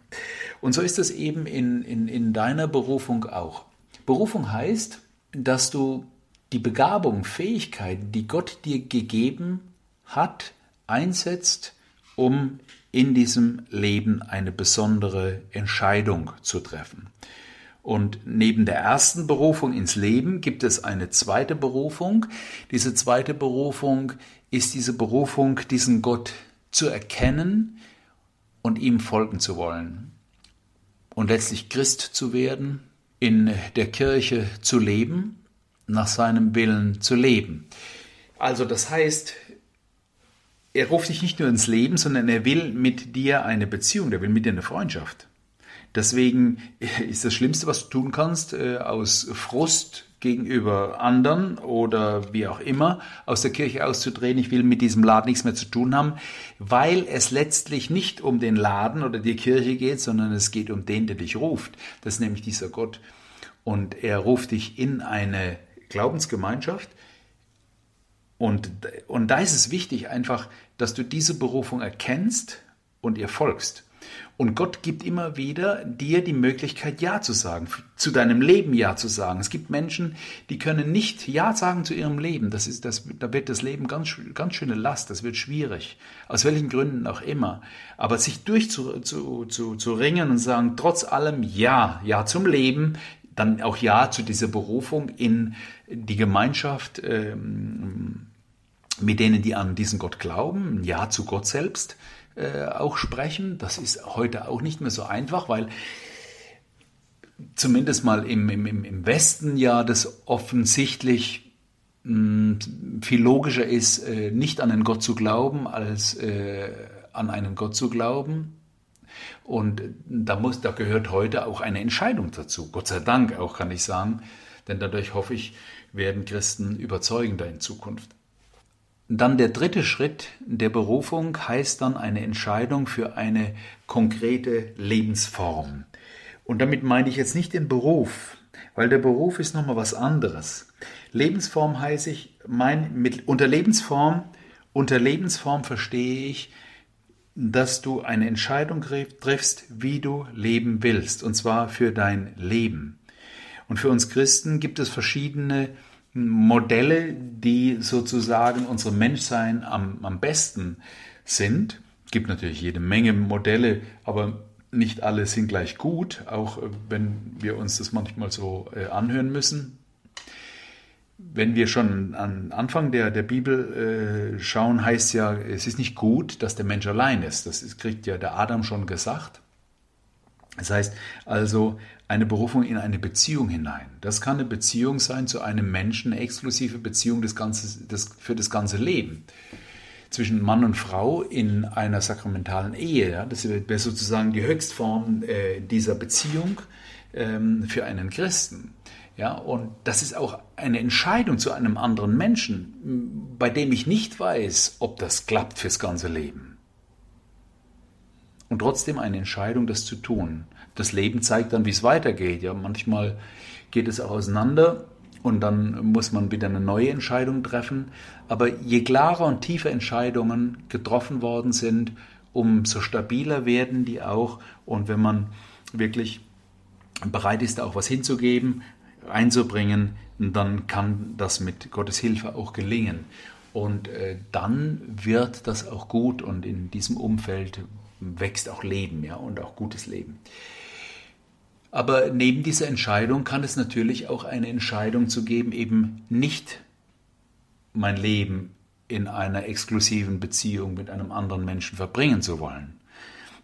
Und so ist es eben in, in, in deiner Berufung auch. Berufung heißt, dass du die Begabung, Fähigkeiten, die Gott dir gegeben hat, einsetzt, um in diesem Leben eine besondere Entscheidung zu treffen. Und neben der ersten Berufung ins Leben gibt es eine zweite Berufung. Diese zweite Berufung ist diese Berufung, diesen Gott zu erkennen und ihm folgen zu wollen. Und letztlich Christ zu werden, in der Kirche zu leben nach seinem Willen zu leben. Also das heißt, er ruft dich nicht nur ins Leben, sondern er will mit dir eine Beziehung, er will mit dir eine Freundschaft. Deswegen ist das Schlimmste, was du tun kannst, äh, aus Frust gegenüber anderen oder wie auch immer aus der Kirche auszudrehen. Ich will mit diesem Laden nichts mehr zu tun haben, weil es letztlich nicht um den Laden oder die Kirche geht, sondern es geht um den, der dich ruft. Das ist nämlich dieser Gott. Und er ruft dich in eine Glaubensgemeinschaft. Und, und da ist es wichtig einfach, dass du diese Berufung erkennst und ihr folgst. Und Gott gibt immer wieder dir die Möglichkeit, Ja zu sagen, zu deinem Leben Ja zu sagen. Es gibt Menschen, die können nicht Ja sagen zu ihrem Leben. Das ist, das, da wird das Leben ganz, ganz schöne Last, das wird schwierig. Aus welchen Gründen auch immer. Aber sich durchzuringen zu, zu, zu ringen und sagen, trotz allem Ja, Ja zum Leben, dann auch Ja zu dieser Berufung in die Gemeinschaft, ähm, mit denen, die an diesen Gott glauben, Ja zu Gott selbst äh, auch sprechen. Das ist heute auch nicht mehr so einfach, weil zumindest mal im, im, im Westen ja das offensichtlich hm, viel logischer ist, äh, nicht an einen Gott zu glauben, als äh, an einen Gott zu glauben. Und da, muss, da gehört heute auch eine Entscheidung dazu. Gott sei Dank auch, kann ich sagen. Denn dadurch hoffe ich, werden Christen überzeugender in Zukunft. Dann der dritte Schritt der Berufung heißt dann eine Entscheidung für eine konkrete Lebensform. Und damit meine ich jetzt nicht den Beruf, weil der Beruf ist nochmal was anderes. Lebensform heiße ich, mein, mit, unter Lebensform, unter Lebensform verstehe ich, dass du eine Entscheidung triffst, wie du leben willst, und zwar für dein Leben. Und für uns Christen gibt es verschiedene Modelle, die sozusagen unserem Menschsein am, am besten sind. Es gibt natürlich jede Menge Modelle, aber nicht alle sind gleich gut, auch wenn wir uns das manchmal so äh, anhören müssen. Wenn wir schon an Anfang der, der Bibel äh, schauen, heißt ja, es ist nicht gut, dass der Mensch allein ist. Das ist, kriegt ja der Adam schon gesagt. Das heißt also eine Berufung in eine Beziehung hinein. Das kann eine Beziehung sein zu einem Menschen, eine exklusive Beziehung des ganze, des, für das ganze Leben. Zwischen Mann und Frau in einer sakramentalen Ehe. Ja, das wäre sozusagen die Höchstform äh, dieser Beziehung ähm, für einen Christen. Ja, und das ist auch eine Entscheidung zu einem anderen Menschen, bei dem ich nicht weiß, ob das klappt fürs ganze Leben und trotzdem eine Entscheidung, das zu tun. Das Leben zeigt dann, wie es weitergeht. Ja, manchmal geht es auch auseinander und dann muss man wieder eine neue Entscheidung treffen. Aber je klarer und tiefer Entscheidungen getroffen worden sind, umso stabiler werden die auch. Und wenn man wirklich bereit ist, auch was hinzugeben, einzubringen, dann kann das mit Gottes Hilfe auch gelingen. Und äh, dann wird das auch gut und in diesem Umfeld wächst auch Leben, ja, und auch gutes Leben. Aber neben dieser Entscheidung kann es natürlich auch eine Entscheidung zu geben, eben nicht mein Leben in einer exklusiven Beziehung mit einem anderen Menschen verbringen zu wollen.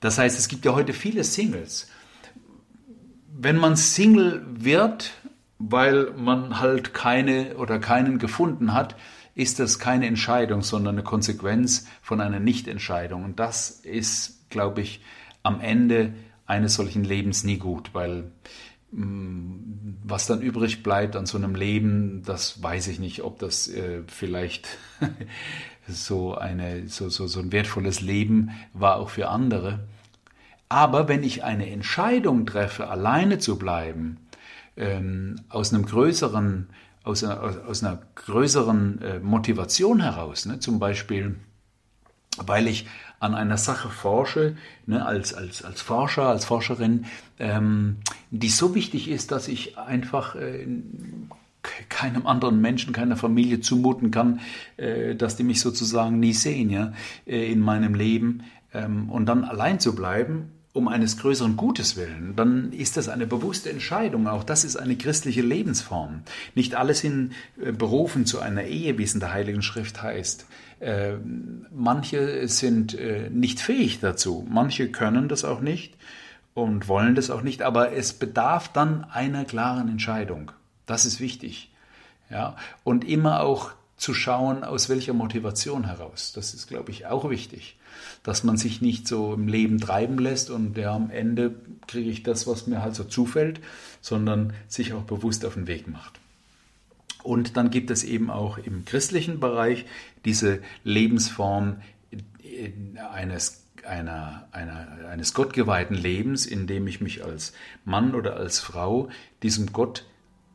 Das heißt, es gibt ja heute viele Singles. Wenn man Single wird, weil man halt keine oder keinen gefunden hat, ist das keine Entscheidung, sondern eine Konsequenz von einer Nichtentscheidung. Und das ist, glaube ich, am Ende eines solchen Lebens nie gut, weil mm, was dann übrig bleibt an so einem Leben, das weiß ich nicht, ob das äh, vielleicht so, eine, so, so, so ein wertvolles Leben war auch für andere. Aber wenn ich eine Entscheidung treffe, alleine zu bleiben, ähm, aus einem größeren aus einer, aus einer größeren äh, Motivation heraus. Ne? Zum Beispiel, weil ich an einer Sache forsche, ne, als, als, als Forscher, als Forscherin, ähm, die so wichtig ist, dass ich einfach äh, keinem anderen Menschen, keiner Familie zumuten kann, äh, dass die mich sozusagen nie sehen ja, äh, in meinem Leben. Ähm, und dann allein zu bleiben um eines größeren Gutes willen, dann ist das eine bewusste Entscheidung. Auch das ist eine christliche Lebensform. Nicht alle sind äh, berufen zu einer Ehe, wie es in der Heiligen Schrift heißt. Äh, manche sind äh, nicht fähig dazu. Manche können das auch nicht und wollen das auch nicht. Aber es bedarf dann einer klaren Entscheidung. Das ist wichtig. Ja, und immer auch zu schauen, aus welcher Motivation heraus. Das ist, glaube ich, auch wichtig dass man sich nicht so im Leben treiben lässt und ja, am Ende kriege ich das, was mir halt so zufällt, sondern sich auch bewusst auf den Weg macht. Und dann gibt es eben auch im christlichen Bereich diese Lebensform eines, einer, einer, eines gottgeweihten Lebens, in dem ich mich als Mann oder als Frau diesem Gott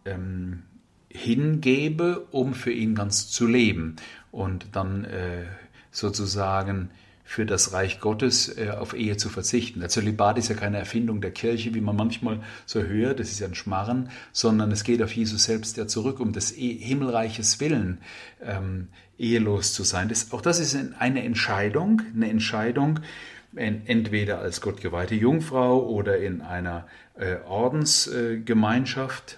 ähm, hingebe, um für ihn ganz zu leben und dann äh, sozusagen für das Reich Gottes äh, auf Ehe zu verzichten. Der Zölibat ist ja keine Erfindung der Kirche, wie man manchmal so hört, das ist ja ein Schmarren, sondern es geht auf Jesus selbst ja zurück, um des e Himmelreiches Willen ähm, ehelos zu sein. Das, auch das ist eine Entscheidung, eine Entscheidung, entweder als gottgeweihte Jungfrau oder in einer äh, Ordensgemeinschaft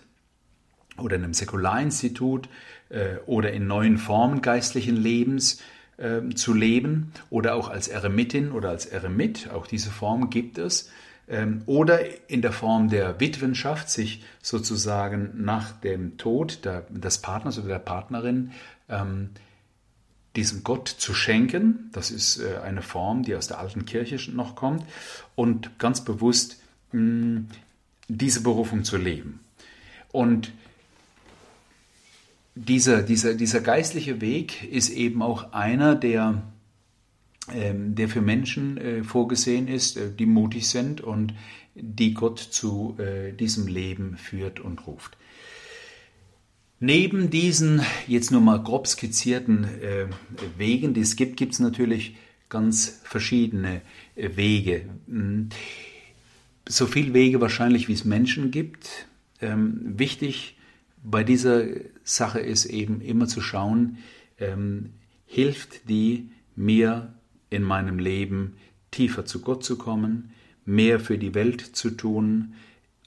äh, oder in einem Säkularinstitut äh, oder in neuen Formen geistlichen Lebens ähm, zu leben oder auch als Eremitin oder als Eremit, auch diese Form gibt es, ähm, oder in der Form der Witwenschaft, sich sozusagen nach dem Tod des Partners oder der Partnerin ähm, diesem Gott zu schenken. Das ist äh, eine Form, die aus der alten Kirche noch kommt und ganz bewusst diese Berufung zu leben. Und dieser, dieser, dieser geistliche Weg ist eben auch einer, der, ähm, der für Menschen äh, vorgesehen ist, äh, die mutig sind und die Gott zu äh, diesem Leben führt und ruft. Neben diesen jetzt nur mal grob skizzierten äh, Wegen, die es gibt, gibt es natürlich ganz verschiedene äh, Wege. Hm. So viele Wege wahrscheinlich, wie es Menschen gibt. Ähm, wichtig bei dieser Sache ist eben immer zu schauen, ähm, hilft die mir in meinem Leben tiefer zu Gott zu kommen, mehr für die Welt zu tun,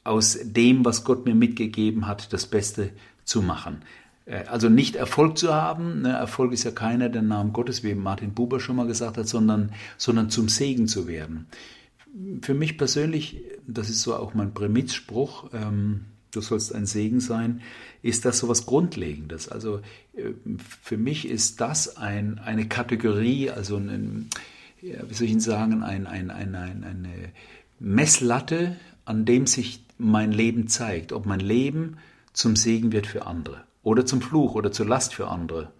aus dem, was Gott mir mitgegeben hat, das Beste zu machen. Äh, also nicht Erfolg zu haben, ne? Erfolg ist ja keiner der Namen Gottes, wie Martin Buber schon mal gesagt hat, sondern, sondern zum Segen zu werden. Für mich persönlich, das ist so auch mein Prämizspruch, ähm, du sollst ein Segen sein, ist das so was Grundlegendes. Also äh, für mich ist das ein, eine Kategorie, also ein, wie soll ich Ihnen sagen, ein, ein, ein, eine Messlatte, an dem sich mein Leben zeigt, ob mein Leben zum Segen wird für andere oder zum Fluch oder zur Last für andere.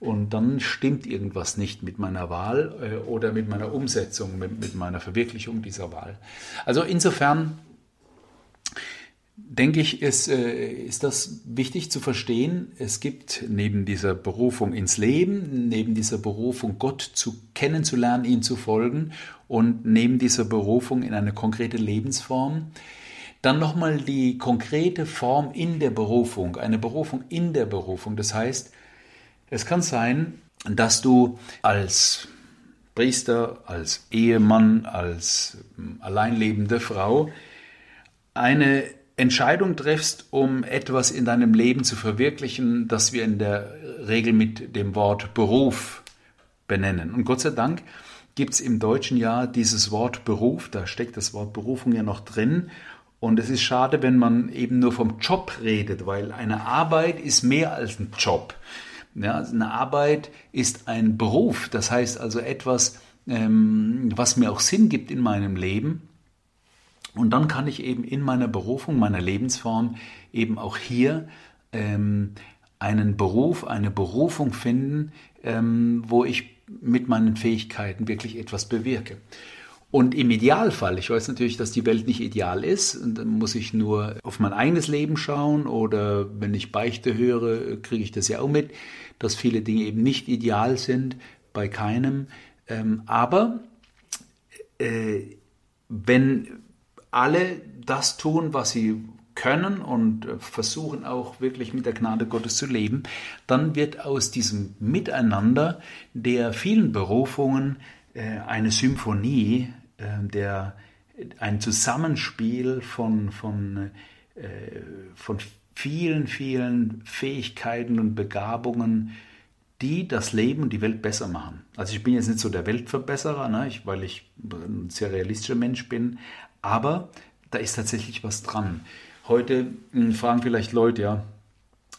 Und dann stimmt irgendwas nicht mit meiner Wahl äh, oder mit meiner Umsetzung, mit, mit meiner Verwirklichung dieser Wahl. Also insofern denke ich, ist, äh, ist das wichtig zu verstehen. Es gibt neben dieser Berufung ins Leben, neben dieser Berufung Gott zu kennenzulernen, ihn zu folgen und neben dieser Berufung in eine konkrete Lebensform, dann nochmal die konkrete Form in der Berufung, eine Berufung in der Berufung. Das heißt, es kann sein, dass du als Priester, als Ehemann, als hm, alleinlebende Frau eine Entscheidung triffst, um etwas in deinem Leben zu verwirklichen, das wir in der Regel mit dem Wort Beruf benennen. Und Gott sei Dank gibt es im deutschen Jahr dieses Wort Beruf, da steckt das Wort Berufung ja noch drin. Und es ist schade, wenn man eben nur vom Job redet, weil eine Arbeit ist mehr als ein Job. Ja, eine Arbeit ist ein Beruf, das heißt also etwas, ähm, was mir auch Sinn gibt in meinem Leben und dann kann ich eben in meiner Berufung, meiner Lebensform eben auch hier ähm, einen Beruf, eine Berufung finden, ähm, wo ich mit meinen Fähigkeiten wirklich etwas bewirke. Und im Idealfall, ich weiß natürlich, dass die Welt nicht ideal ist, und dann muss ich nur auf mein eigenes Leben schauen oder wenn ich Beichte höre, kriege ich das ja auch mit, dass viele Dinge eben nicht ideal sind, bei keinem. Ähm, aber äh, wenn alle das tun, was sie können und äh, versuchen auch wirklich mit der Gnade Gottes zu leben, dann wird aus diesem Miteinander der vielen Berufungen äh, eine Symphonie, äh, der, ein Zusammenspiel von, von, von vielen, vielen Fähigkeiten und Begabungen, die das Leben und die Welt besser machen. Also ich bin jetzt nicht so der Weltverbesserer, ne, ich, weil ich ein sehr realistischer Mensch bin, aber da ist tatsächlich was dran. Heute hm, fragen vielleicht Leute, ja,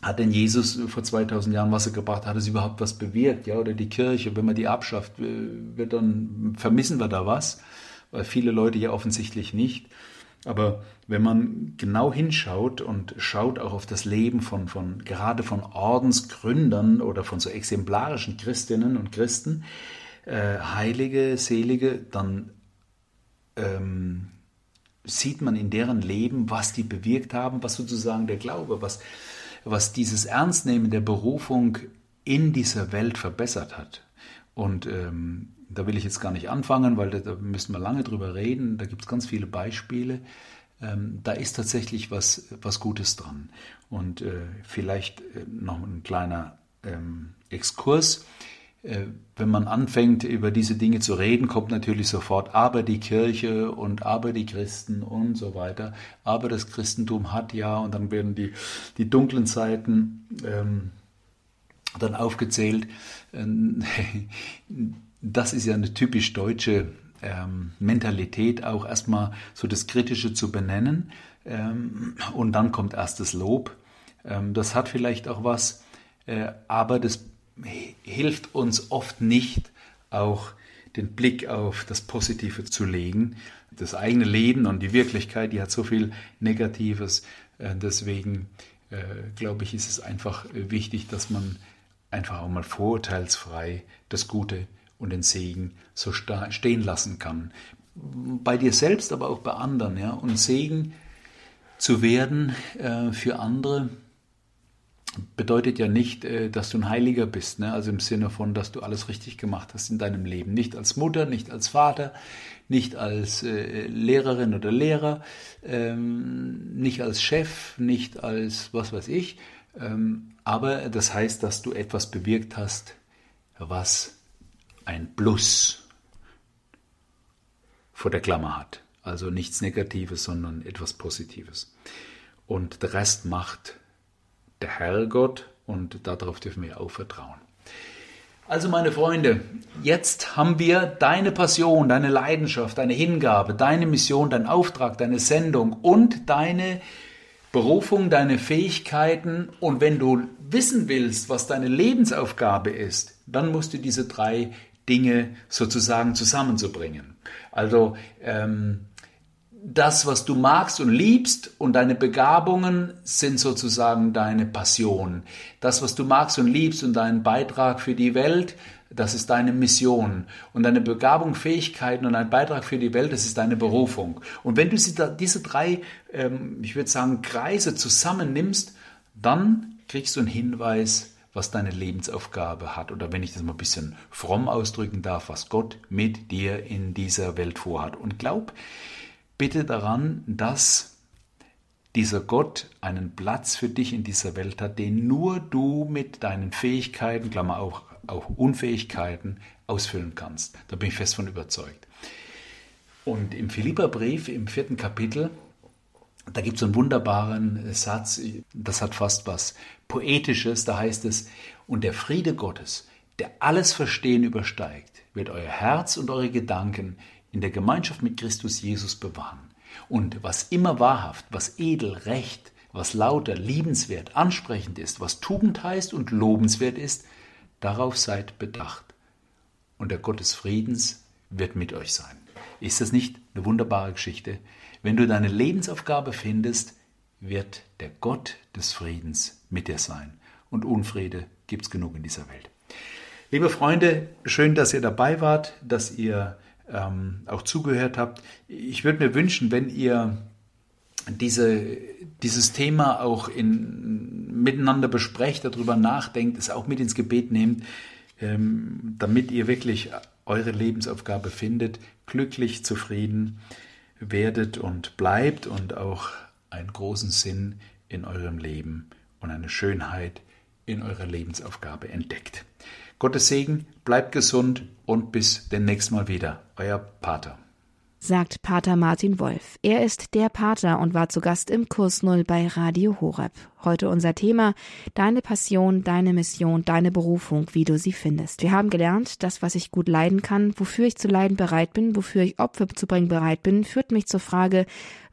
hat denn Jesus vor 2000 Jahren Wasser gebracht? Hat es überhaupt was bewirkt? Ja, oder die Kirche, wenn man die abschafft, wird dann vermissen wir da was? Weil viele Leute ja offensichtlich nicht. Aber wenn man genau hinschaut und schaut auch auf das Leben von, von gerade von Ordensgründern oder von so exemplarischen Christinnen und Christen, äh, Heilige, Selige, dann ähm, sieht man in deren Leben, was die bewirkt haben, was sozusagen der Glaube, was, was dieses Ernstnehmen der Berufung in dieser Welt verbessert hat. Und ähm, da will ich jetzt gar nicht anfangen, weil da, da müssen wir lange drüber reden. Da gibt es ganz viele Beispiele. Ähm, da ist tatsächlich was, was Gutes dran. Und äh, vielleicht äh, noch ein kleiner ähm, Exkurs. Äh, wenn man anfängt, über diese Dinge zu reden, kommt natürlich sofort aber die Kirche und aber die Christen und so weiter. Aber das Christentum hat ja, und dann werden die, die dunklen Seiten ähm, dann aufgezählt. Ähm, das ist ja eine typisch deutsche ähm, Mentalität, auch erstmal so das Kritische zu benennen. Ähm, und dann kommt erst das Lob. Ähm, das hat vielleicht auch was, äh, aber das hilft uns oft nicht, auch den Blick auf das Positive zu legen. Das eigene Leben und die Wirklichkeit, die hat so viel Negatives. Äh, deswegen äh, glaube ich, ist es einfach wichtig, dass man einfach auch mal vorurteilsfrei das Gute und den Segen so stehen lassen kann. Bei dir selbst, aber auch bei anderen. Ja? Und Segen zu werden äh, für andere bedeutet ja nicht, äh, dass du ein Heiliger bist. Ne? Also im Sinne von, dass du alles richtig gemacht hast in deinem Leben. Nicht als Mutter, nicht als Vater, nicht als äh, Lehrerin oder Lehrer, ähm, nicht als Chef, nicht als was weiß ich, ähm, aber das heißt, dass du etwas bewirkt hast, was ein Plus vor der Klammer hat. Also nichts Negatives, sondern etwas Positives. Und der Rest macht der Herrgott und darauf dürfen wir auch vertrauen. Also meine Freunde, jetzt haben wir deine Passion, deine Leidenschaft, deine Hingabe, deine Mission, deinen Auftrag, deine Sendung und deine Berufung, deine Fähigkeiten und wenn du wissen willst, was deine Lebensaufgabe ist, dann musst du diese drei Dinge sozusagen zusammenzubringen. Also ähm, das, was du magst und liebst und deine Begabungen sind sozusagen deine Passion. Das, was du magst und liebst und dein Beitrag für die Welt das ist deine Mission. Und deine Begabung, Fähigkeiten und ein Beitrag für die Welt, das ist deine Berufung. Und wenn du diese drei, ähm, ich würde sagen, Kreise zusammennimmst, dann kriegst du einen Hinweis, was deine Lebensaufgabe hat. Oder wenn ich das mal ein bisschen fromm ausdrücken darf, was Gott mit dir in dieser Welt vorhat. Und glaub bitte daran, dass dieser Gott einen Platz für dich in dieser Welt hat, den nur du mit deinen Fähigkeiten, Klammer auch auch Unfähigkeiten ausfüllen kannst. Da bin ich fest von überzeugt. Und im Philipperbrief, im vierten Kapitel, da gibt es einen wunderbaren Satz, das hat fast was Poetisches, da heißt es, und der Friede Gottes, der alles Verstehen übersteigt, wird euer Herz und eure Gedanken in der Gemeinschaft mit Christus Jesus bewahren. Und was immer wahrhaft, was edel, recht, was lauter, liebenswert, ansprechend ist, was Tugend heißt und lobenswert ist, Darauf seid bedacht. Und der Gott des Friedens wird mit euch sein. Ist das nicht eine wunderbare Geschichte? Wenn du deine Lebensaufgabe findest, wird der Gott des Friedens mit dir sein. Und Unfriede gibt es genug in dieser Welt. Liebe Freunde, schön, dass ihr dabei wart, dass ihr ähm, auch zugehört habt. Ich würde mir wünschen, wenn ihr diese, dieses Thema auch in, miteinander besprecht, darüber nachdenkt, es auch mit ins Gebet nehmt, ähm, damit ihr wirklich eure Lebensaufgabe findet, glücklich, zufrieden werdet und bleibt und auch einen großen Sinn in eurem Leben und eine Schönheit in eurer Lebensaufgabe entdeckt. Gottes Segen, bleibt gesund und bis demnächst mal wieder. Euer Pater sagt Pater Martin Wolf. Er ist der Pater und war zu Gast im Kurs Null bei Radio Horeb. Heute unser Thema Deine Passion, deine Mission, deine Berufung, wie du sie findest. Wir haben gelernt, das, was ich gut leiden kann, wofür ich zu leiden bereit bin, wofür ich Opfer zu bringen bereit bin, führt mich zur Frage,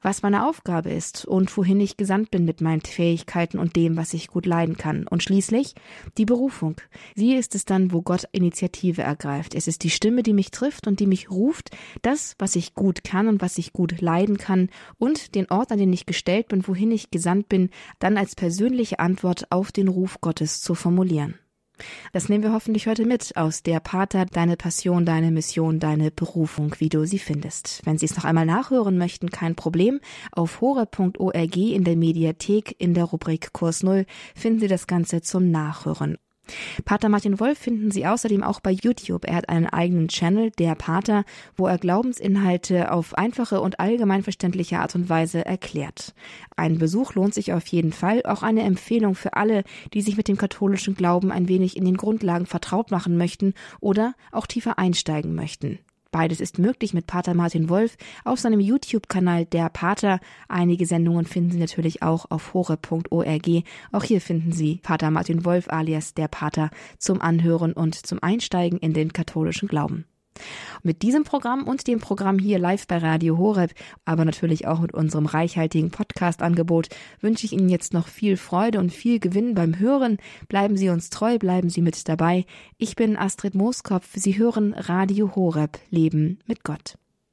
was meine Aufgabe ist und wohin ich gesandt bin mit meinen Fähigkeiten und dem, was ich gut leiden kann. Und schließlich die Berufung. Sie ist es dann, wo Gott Initiative ergreift. Es ist die Stimme, die mich trifft und die mich ruft, das, was ich gut kann und was ich gut leiden kann und den Ort, an den ich gestellt bin, wohin ich gesandt bin, dann als persönliche Antwort auf den Ruf Gottes zu formulieren. Das nehmen wir hoffentlich heute mit aus der Pater, deine Passion, deine Mission, deine Berufung, wie du sie findest. Wenn Sie es noch einmal nachhören möchten, kein Problem. Auf hore.org in der Mediathek in der Rubrik Kurs Null finden Sie das Ganze zum Nachhören. Pater Martin Wolf finden Sie außerdem auch bei YouTube. Er hat einen eigenen Channel, der Pater, wo er Glaubensinhalte auf einfache und allgemeinverständliche Art und Weise erklärt. Ein Besuch lohnt sich auf jeden Fall, auch eine Empfehlung für alle, die sich mit dem katholischen Glauben ein wenig in den Grundlagen vertraut machen möchten oder auch tiefer einsteigen möchten. Beides ist möglich mit Pater Martin Wolf auf seinem YouTube-Kanal Der Pater. Einige Sendungen finden Sie natürlich auch auf hore.org. Auch hier finden Sie Pater Martin Wolf alias Der Pater zum Anhören und zum Einsteigen in den katholischen Glauben. Mit diesem Programm und dem Programm hier live bei Radio Horeb, aber natürlich auch mit unserem reichhaltigen Podcast-Angebot wünsche ich Ihnen jetzt noch viel Freude und viel Gewinn beim Hören. Bleiben Sie uns treu, bleiben Sie mit dabei. Ich bin Astrid Mooskopf. Sie hören Radio Horeb, Leben mit Gott.